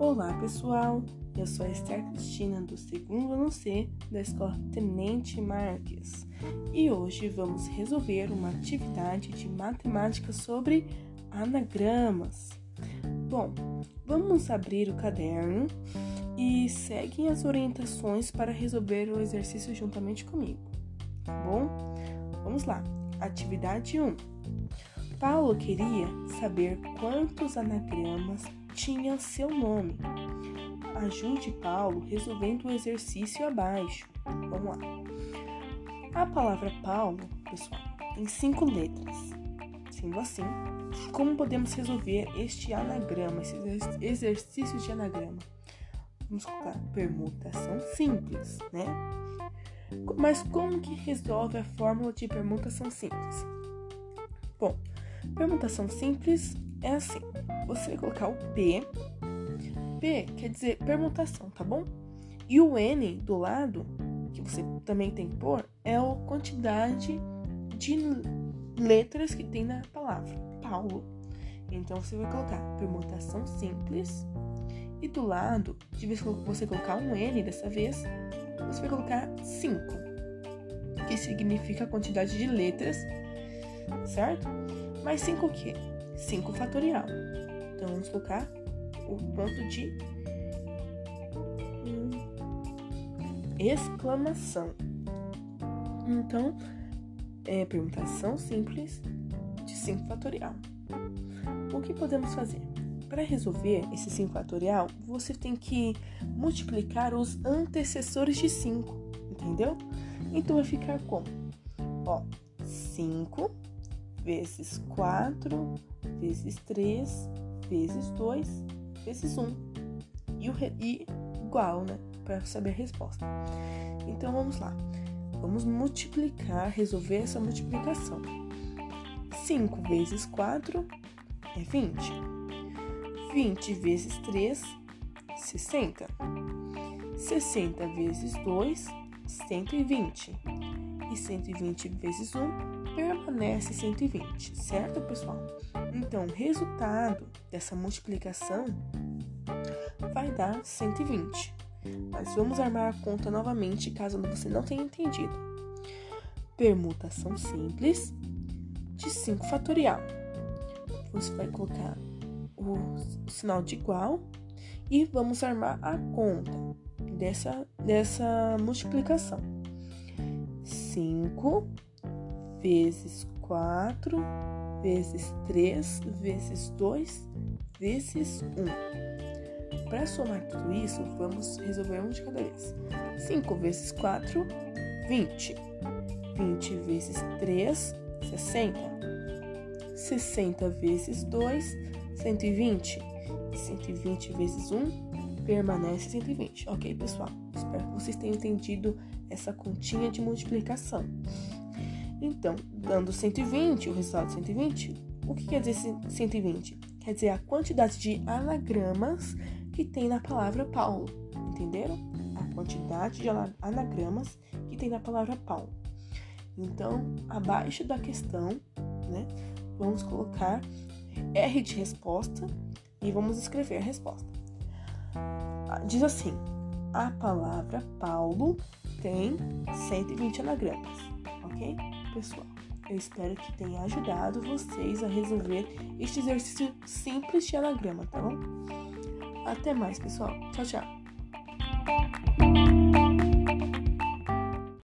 Olá pessoal, eu sou Esther Cristina do segundo ano C da Escola Tenente Marques e hoje vamos resolver uma atividade de matemática sobre anagramas. Bom, vamos abrir o caderno e seguem as orientações para resolver o exercício juntamente comigo, tá bom? Vamos lá, atividade 1. Paulo queria saber quantos anagramas tinha seu nome. Ajude Paulo resolvendo o exercício abaixo. Vamos lá. A palavra Paulo, pessoal, tem cinco letras. Sendo assim, como podemos resolver este anagrama, esse exercício de anagrama? Vamos colocar permutação simples, né? Mas como que resolve a fórmula de permutação simples? Bom, permutação simples é assim: você vai colocar o P, P quer dizer permutação, tá bom? E o N do lado, que você também tem que pôr, é a quantidade de letras que tem na palavra Paulo. Então você vai colocar permutação simples e do lado, de vez que você colocar um N dessa vez, você vai colocar 5, que significa a quantidade de letras, certo? Mais 5 o quê? 5 fatorial. Então vamos colocar o ponto de exclamação. Então, é permutação simples de 5 fatorial. O que podemos fazer? Para resolver esse 5 fatorial, você tem que multiplicar os antecessores de 5, entendeu? Então vai ficar como? Ó, 5 vezes 4 vezes 3 vezes 2 vezes 1 e, o e igual, né? Para saber a resposta. Então vamos lá. Vamos multiplicar, resolver essa multiplicação. 5 vezes 4 é 20. 20 vezes 3, 60. 60 vezes 2, 120. E 120 vezes 1, permanece 120, certo, pessoal? Então, o resultado dessa multiplicação vai dar 120. Mas vamos armar a conta novamente caso você não tenha entendido. Permutação simples de 5 fatorial. Você vai colocar o, sinal de igual e vamos armar a conta dessa, dessa multiplicação. 5 vezes 4 vezes 3 vezes 2 vezes 1. Para somar tudo isso, vamos resolver um de cada vez. 5 vezes 4, 20. 20 vezes 3, 60. 60 vezes 2, 120. E 120 vezes 1 permanece 120. Ok, pessoal? Espero que vocês tenham entendido essa continha de multiplicação. Então, dando 120, o resultado de 120, o que quer dizer 120? Quer dizer a quantidade de anagramas que tem na palavra Paulo. Entenderam? A quantidade de anagramas que tem na palavra Paulo. Então, abaixo da questão, né, vamos colocar R de resposta e vamos escrever a resposta. Diz assim: a palavra Paulo tem 120 anagramas, ok? pessoal. Eu espero que tenha ajudado vocês a resolver este exercício simples de anagrama, tá bom? Até mais, pessoal. Tchau, tchau.